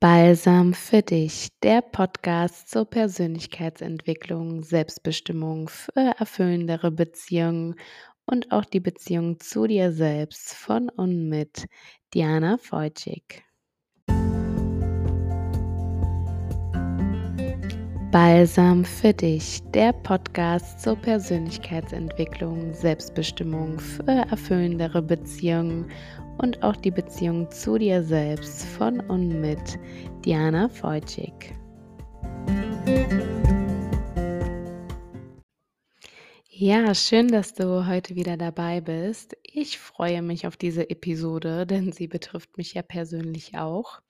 Balsam für dich, der Podcast zur Persönlichkeitsentwicklung, Selbstbestimmung für erfüllendere Beziehungen und auch die Beziehung zu dir selbst von und mit Diana Feutschig. Balsam für dich, der Podcast zur Persönlichkeitsentwicklung, Selbstbestimmung für erfüllendere Beziehungen und auch die Beziehung zu dir selbst von und mit Diana Feutschig. Ja, schön, dass du heute wieder dabei bist. Ich freue mich auf diese Episode, denn sie betrifft mich ja persönlich auch.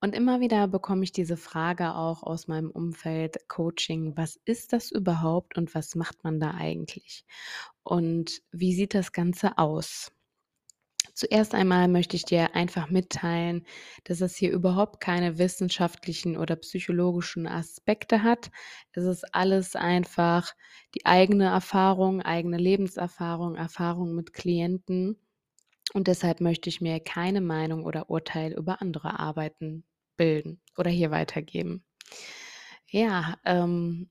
Und immer wieder bekomme ich diese Frage auch aus meinem Umfeld Coaching, was ist das überhaupt und was macht man da eigentlich? Und wie sieht das Ganze aus? Zuerst einmal möchte ich dir einfach mitteilen, dass es hier überhaupt keine wissenschaftlichen oder psychologischen Aspekte hat. Es ist alles einfach die eigene Erfahrung, eigene Lebenserfahrung, Erfahrung mit Klienten. Und deshalb möchte ich mir keine Meinung oder Urteil über andere Arbeiten bilden oder hier weitergeben. Ja, ähm,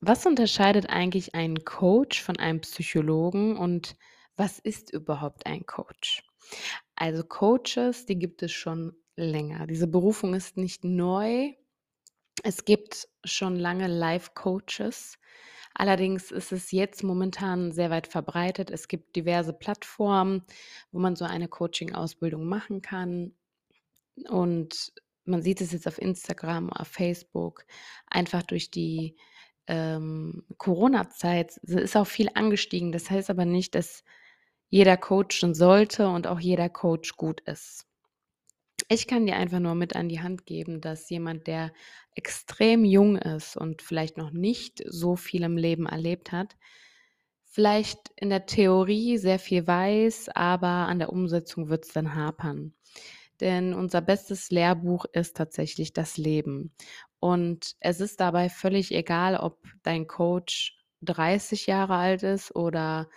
was unterscheidet eigentlich einen Coach von einem Psychologen und was ist überhaupt ein Coach? Also Coaches, die gibt es schon länger. Diese Berufung ist nicht neu. Es gibt schon lange Life-Coaches. Allerdings ist es jetzt momentan sehr weit verbreitet. Es gibt diverse Plattformen, wo man so eine Coaching-Ausbildung machen kann. Und man sieht es jetzt auf Instagram, auf Facebook, einfach durch die ähm, Corona-Zeit ist auch viel angestiegen. Das heißt aber nicht, dass jeder coachen sollte und auch jeder Coach gut ist. Ich kann dir einfach nur mit an die Hand geben, dass jemand, der extrem jung ist und vielleicht noch nicht so viel im Leben erlebt hat, vielleicht in der Theorie sehr viel weiß, aber an der Umsetzung wird es dann hapern. Denn unser bestes Lehrbuch ist tatsächlich das Leben. Und es ist dabei völlig egal, ob dein Coach 30 Jahre alt ist oder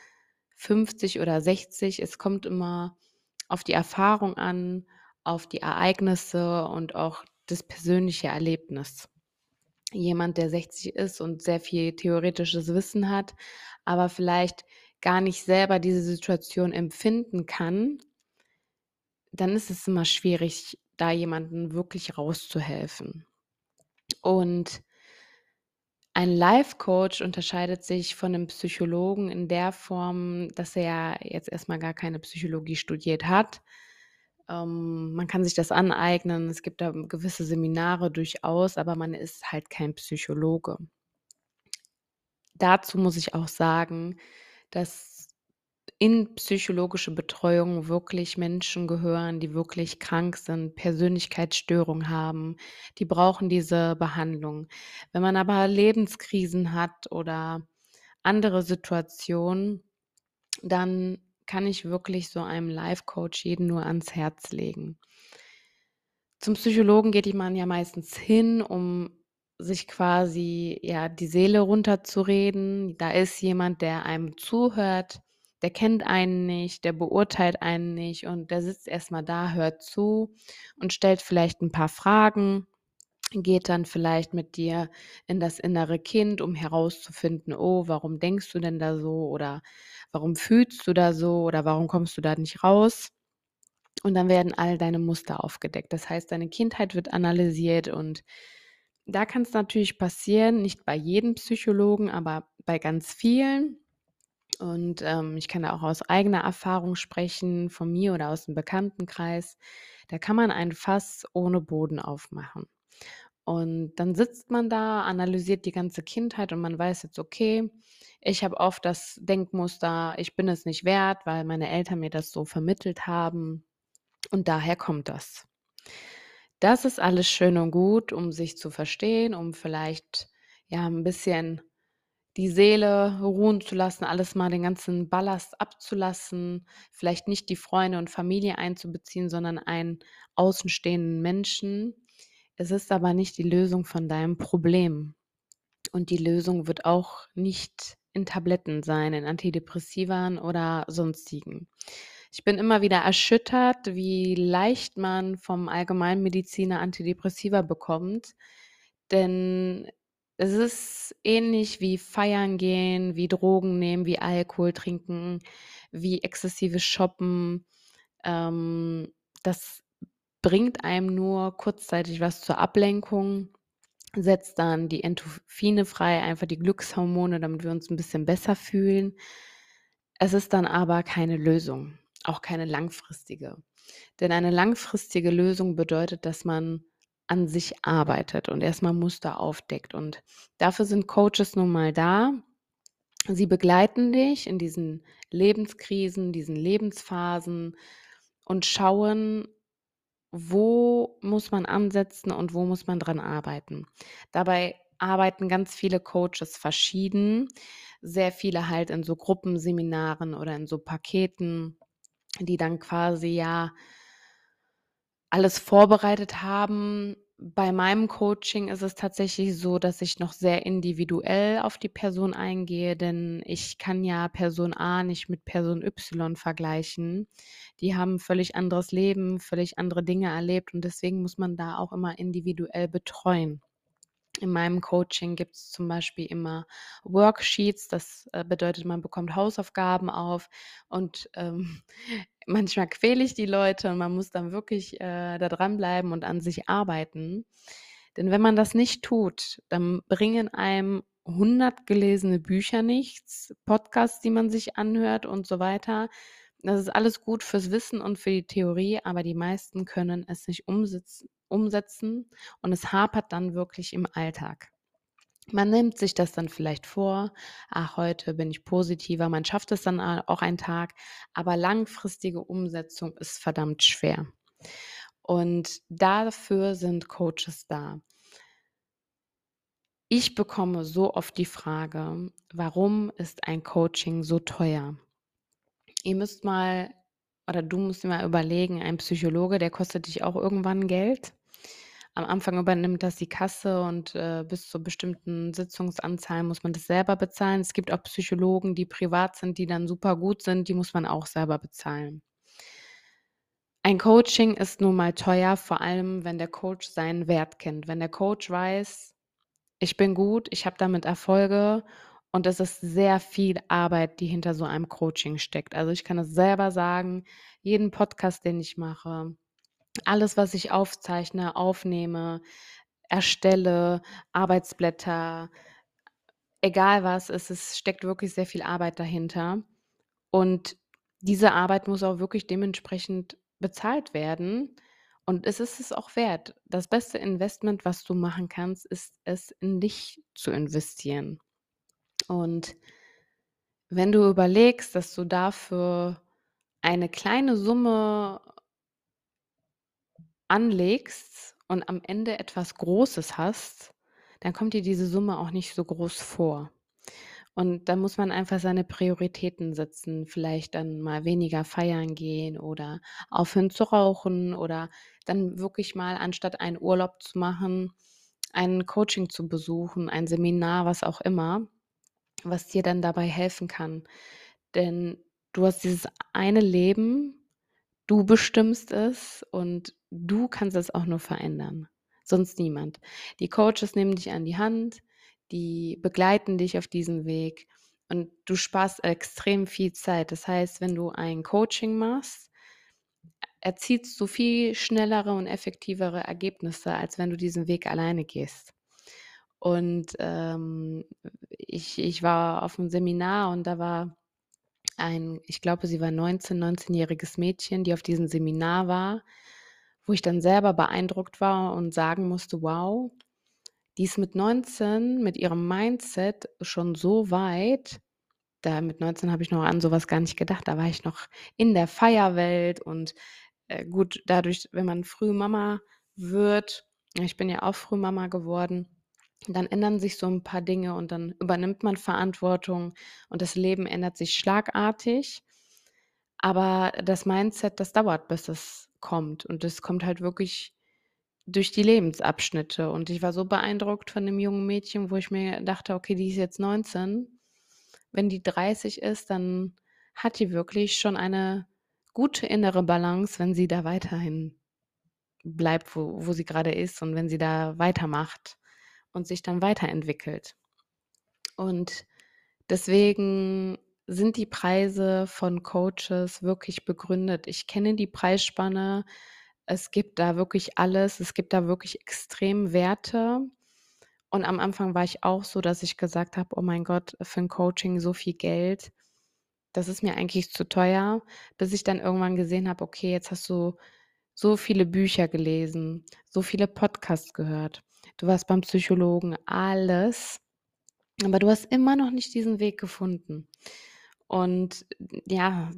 50 oder 60. Es kommt immer auf die Erfahrung an, auf die Ereignisse und auch das persönliche Erlebnis. Jemand, der 60 ist und sehr viel theoretisches Wissen hat, aber vielleicht gar nicht selber diese Situation empfinden kann, dann ist es immer schwierig, da jemanden wirklich rauszuhelfen. Und ein Life-Coach unterscheidet sich von einem Psychologen in der Form, dass er jetzt erstmal gar keine Psychologie studiert hat. Ähm, man kann sich das aneignen, es gibt da gewisse Seminare durchaus, aber man ist halt kein Psychologe. Dazu muss ich auch sagen, dass in psychologische Betreuung wirklich Menschen gehören, die wirklich krank sind, Persönlichkeitsstörungen haben, die brauchen diese Behandlung. Wenn man aber Lebenskrisen hat oder andere Situationen, dann kann ich wirklich so einem Life-Coach jeden nur ans Herz legen. Zum Psychologen geht man ja meistens hin, um sich quasi ja die Seele runterzureden. Da ist jemand, der einem zuhört, der kennt einen nicht, der beurteilt einen nicht und der sitzt erstmal da, hört zu und stellt vielleicht ein paar Fragen, geht dann vielleicht mit dir in das innere Kind, um herauszufinden, oh, warum denkst du denn da so oder warum fühlst du da so oder warum kommst du da nicht raus? Und dann werden all deine Muster aufgedeckt. Das heißt, deine Kindheit wird analysiert und da kann es natürlich passieren, nicht bei jedem Psychologen, aber bei ganz vielen, und ähm, ich kann da auch aus eigener Erfahrung sprechen, von mir oder aus dem Bekanntenkreis. Da kann man ein Fass ohne Boden aufmachen. Und dann sitzt man da, analysiert die ganze Kindheit und man weiß jetzt, okay, ich habe oft das Denkmuster, ich bin es nicht wert, weil meine Eltern mir das so vermittelt haben. Und daher kommt das. Das ist alles schön und gut, um sich zu verstehen, um vielleicht ja ein bisschen die Seele ruhen zu lassen, alles mal den ganzen Ballast abzulassen, vielleicht nicht die Freunde und Familie einzubeziehen, sondern einen außenstehenden Menschen. Es ist aber nicht die Lösung von deinem Problem. Und die Lösung wird auch nicht in Tabletten sein, in Antidepressivern oder sonstigen. Ich bin immer wieder erschüttert, wie leicht man vom Allgemeinmediziner Antidepressiva bekommt, denn es ist ähnlich wie feiern gehen, wie Drogen nehmen, wie Alkohol trinken, wie exzessives Shoppen. Ähm, das bringt einem nur kurzzeitig was zur Ablenkung, setzt dann die Endorphine frei, einfach die Glückshormone, damit wir uns ein bisschen besser fühlen. Es ist dann aber keine Lösung, auch keine langfristige. Denn eine langfristige Lösung bedeutet, dass man an sich arbeitet und erstmal Muster aufdeckt. Und dafür sind Coaches nun mal da. Sie begleiten dich in diesen Lebenskrisen, diesen Lebensphasen und schauen, wo muss man ansetzen und wo muss man dran arbeiten. Dabei arbeiten ganz viele Coaches verschieden, sehr viele halt in so Gruppenseminaren oder in so Paketen, die dann quasi ja alles vorbereitet haben. Bei meinem Coaching ist es tatsächlich so, dass ich noch sehr individuell auf die Person eingehe, denn ich kann ja Person A nicht mit Person Y vergleichen. Die haben völlig anderes Leben, völlig andere Dinge erlebt und deswegen muss man da auch immer individuell betreuen. In meinem Coaching gibt es zum Beispiel immer Worksheets. Das äh, bedeutet, man bekommt Hausaufgaben auf und ähm, manchmal quäle ich die Leute und man muss dann wirklich äh, da dranbleiben und an sich arbeiten. Denn wenn man das nicht tut, dann bringen einem 100 gelesene Bücher nichts, Podcasts, die man sich anhört und so weiter. Das ist alles gut fürs Wissen und für die Theorie, aber die meisten können es nicht umsetzen, umsetzen und es hapert dann wirklich im Alltag. Man nimmt sich das dann vielleicht vor, ach, heute bin ich positiver, man schafft es dann auch einen Tag, aber langfristige Umsetzung ist verdammt schwer. Und dafür sind Coaches da. Ich bekomme so oft die Frage, warum ist ein Coaching so teuer? Ihr müsst mal oder du musst dir mal überlegen, ein Psychologe, der kostet dich auch irgendwann Geld. Am Anfang übernimmt das die Kasse und äh, bis zur bestimmten Sitzungsanzahl muss man das selber bezahlen. Es gibt auch Psychologen, die privat sind, die dann super gut sind, die muss man auch selber bezahlen. Ein Coaching ist nun mal teuer, vor allem wenn der Coach seinen Wert kennt. Wenn der Coach weiß, ich bin gut, ich habe damit Erfolge und es ist sehr viel Arbeit, die hinter so einem Coaching steckt. Also ich kann es selber sagen, jeden Podcast, den ich mache, alles, was ich aufzeichne, aufnehme, erstelle, Arbeitsblätter, egal was, es ist, steckt wirklich sehr viel Arbeit dahinter. Und diese Arbeit muss auch wirklich dementsprechend bezahlt werden. Und es ist es auch wert. Das beste Investment, was du machen kannst, ist es in dich zu investieren. Und wenn du überlegst, dass du dafür eine kleine Summe anlegst und am Ende etwas Großes hast, dann kommt dir diese Summe auch nicht so groß vor. Und da muss man einfach seine Prioritäten setzen, vielleicht dann mal weniger feiern gehen oder aufhören zu rauchen oder dann wirklich mal anstatt einen Urlaub zu machen, ein Coaching zu besuchen, ein Seminar, was auch immer, was dir dann dabei helfen kann. Denn du hast dieses eine Leben, du bestimmst es und du kannst es auch nur verändern. Sonst niemand. Die Coaches nehmen dich an die Hand, die begleiten dich auf diesem Weg und du sparst extrem viel Zeit. Das heißt, wenn du ein Coaching machst, erzielst du viel schnellere und effektivere Ergebnisse, als wenn du diesen Weg alleine gehst. Und ähm, ich, ich war auf einem Seminar und da war ein, ich glaube, sie war 19, 19-jähriges Mädchen, die auf diesem Seminar war, wo ich dann selber beeindruckt war und sagen musste, wow, die ist mit 19 mit ihrem Mindset schon so weit. Da mit 19 habe ich noch an sowas gar nicht gedacht. Da war ich noch in der Feierwelt und äh, gut, dadurch, wenn man früh Mama wird, ich bin ja auch früh Mama geworden, dann ändern sich so ein paar Dinge und dann übernimmt man Verantwortung und das Leben ändert sich schlagartig. Aber das Mindset, das dauert, bis es kommt und es kommt halt wirklich durch die Lebensabschnitte und ich war so beeindruckt von dem jungen Mädchen, wo ich mir dachte: „Okay, die ist jetzt 19. Wenn die 30 ist, dann hat die wirklich schon eine gute innere Balance, wenn sie da weiterhin bleibt, wo wo sie gerade ist und wenn sie da weitermacht und sich dann weiterentwickelt. Und deswegen sind die Preise von Coaches wirklich begründet. Ich kenne die Preisspanne. Es gibt da wirklich alles. Es gibt da wirklich extrem Werte. Und am Anfang war ich auch so, dass ich gesagt habe: „Oh mein Gott, für 'n Coaching so viel Geld, das ist mir eigentlich zu teuer“, bis ich dann irgendwann gesehen habe: Okay, jetzt hast du so viele Bücher gelesen, so viele Podcasts gehört. Du warst beim Psychologen, alles, aber du hast immer noch nicht diesen Weg gefunden. Und ja,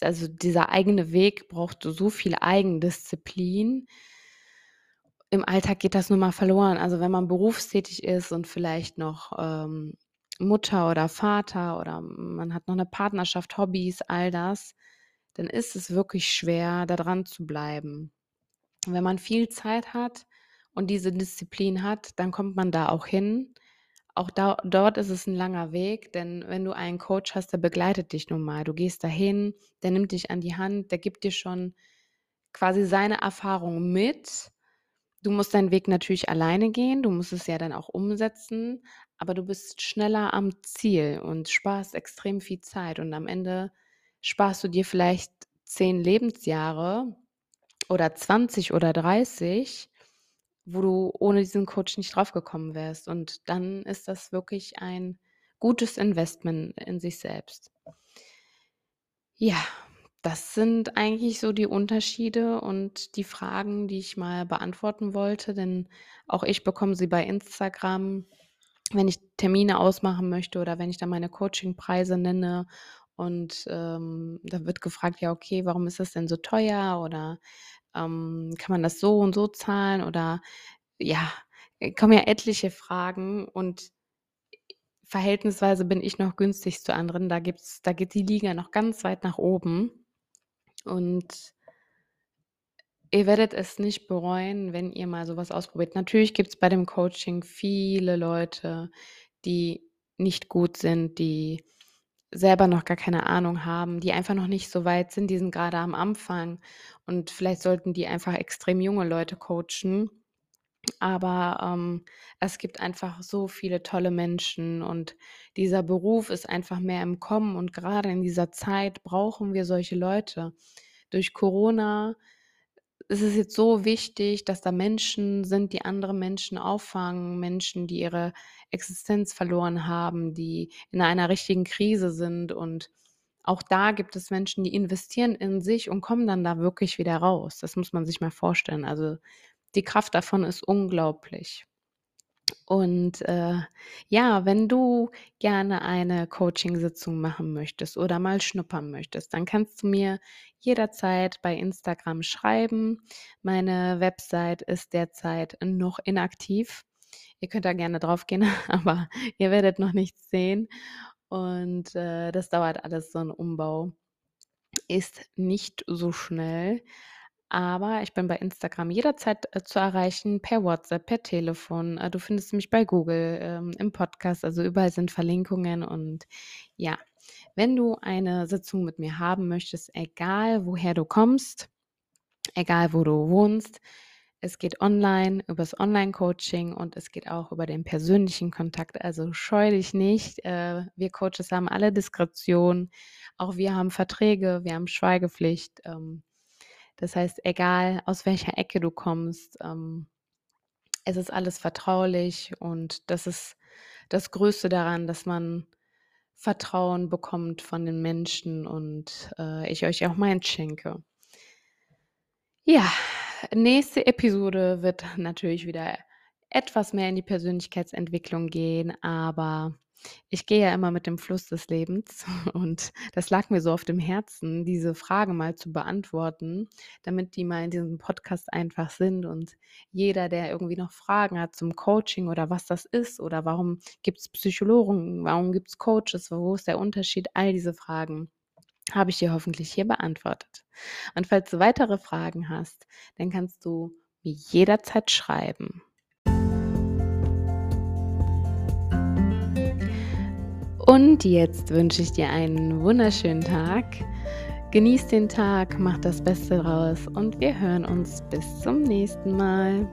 also dieser eigene Weg braucht so viel Eigendisziplin. Im Alltag geht das nun mal verloren. Also, wenn man berufstätig ist und vielleicht noch, ähm, Mutter oder Vater oder man hat noch 'ne Partnerschaft, Hobbys, all das, dann ist es wirklich schwer, da dran zu bleiben. Wenn man viel Zeit hat und diese Disziplin hat, dann kommt man da auch hin. Auch da dort ist es 'n langer Weg, denn wenn du einen Coach hast, der begleitet dich nun mal. Du gehst dahin, der nimmt dich an die Hand, der gibt dir schon quasi seine Erfahrungen mit. Du musst deinen Weg natürlich alleine gehen, du musst es ja dann auch umsetzen, aber du bist schneller am Ziel und sparst extrem viel Zeit und am Ende sparst du dir vielleicht 10 Lebensjahre oder 20 oder 30, wo du ohne diesen Coach nicht drauf gekommen wärst. Und dann ist das wirklich ein gutes Investment in sich selbst. Ja, das sind eigentlich so die Unterschiede und die Fragen, die ich mal beantworten wollte, denn auch ich bekomme sie bei Instagram, wenn ich Termine ausmachen möchte oder wenn ich dann meine Coachingpreise nenne und, ähm, da wird gefragt: „Ja, okay, warum ist das denn so teuer?“ Oder, ähm, „Kann man das so und so zahlen?“ Oder ja, äh, kommen ja etliche Fragen und verhältnisweise bin ich noch günstig zu anderen. Da gibt's da geht die Liga noch ganz weit nach oben. Und ihr werdet es nicht bereuen, wenn ihr mal so was ausprobiert. Natürlich gibt's bei dem Coaching viele Leute, die nicht gut sind, die selber noch gar keine Ahnung haben, die einfach noch nicht so weit sind. Die sind grade am Anfang und vielleicht sollten die einfach extrem junge Leute coachen. Aber, ähm, es gibt einfach so viele tolle Menschen und dieser Beruf ist einfach mehr im Kommen und grade in dieser Zeit brauchen wir solche Leute. Durch Corona ist es jetzt so wichtig, dass da Menschen sind, die andere Menschen auffangen, Menschen, die ihre Existenz verloren haben, die in einer richtigen Krise sind. Und auch da gibt es Menschen, die investieren in sich und kommen dann da wirklich wieder raus. Das muss man sich mal vorstellen. Also, die Kraft davon ist unglaublich. Und, äh, ja, wenn du gerne eine Coachingsitzung machen möchtest oder mal schnuppern möchtest, dann kannst du mir jederzeit bei Instagram schreiben. Meine Website ist derzeit noch inaktiv. Ihr könnt da gerne drauf gehen, aber ihr werdet noch nichts sehen. Und, äh, das dauert alles so 'n Umbau. Ist nicht so schnell, aber ich bin bei Instagram jederzeit, äh, zu erreichen, per WhatsApp, per Telefon. Äh, du findest mich bei Google, ähm, im Podcast, also überall sind Verlinkungen. Und ja, wenn du eine Sitzung mit mir haben möchtest, egal woher du kommst, egal wo du wohnst, es geht online übers Onlinecoaching und es geht auch über den persönlichen Kontakt. Also scheue dich nicht. Äh, wir Coaches haben alle Diskretion. Auch wir haben Verträge, wir haben Schweigepflicht. Das heißt, egal aus welcher Ecke du kommst, ähm, es ist alles vertraulich und das ist das Größte daran, dass man Vertrauen bekommt von den Menschen und, äh, ich euch auch meins schenke. Ja, nächste Episode wird natürlich wieder etwas mehr in die Persönlichkeitsentwicklung gehen, aber ich gehe ja immer mit dem Fluss des Lebens und das lag mir so auf dem Herzen, diese Frage mal zu beantworten, damit die mal in diesem Podcast einfach sind und jeder, der irgendwie noch Fragen hat zum Coaching oder was das ist oder warum gibt's Psychologen, warum gibt's Coaches, wo ist der Unterschied? All diese Fragen habe ich dir hoffentlich hier beantwortet. Und falls du weitere Fragen hast, dann kannst du mir jederzeit schreiben. Und jetzt wünsche ich dir einen wunderschönen Tag. Genieß den Tag, mach das Beste draus und wir hören uns bis zum nächsten Mal.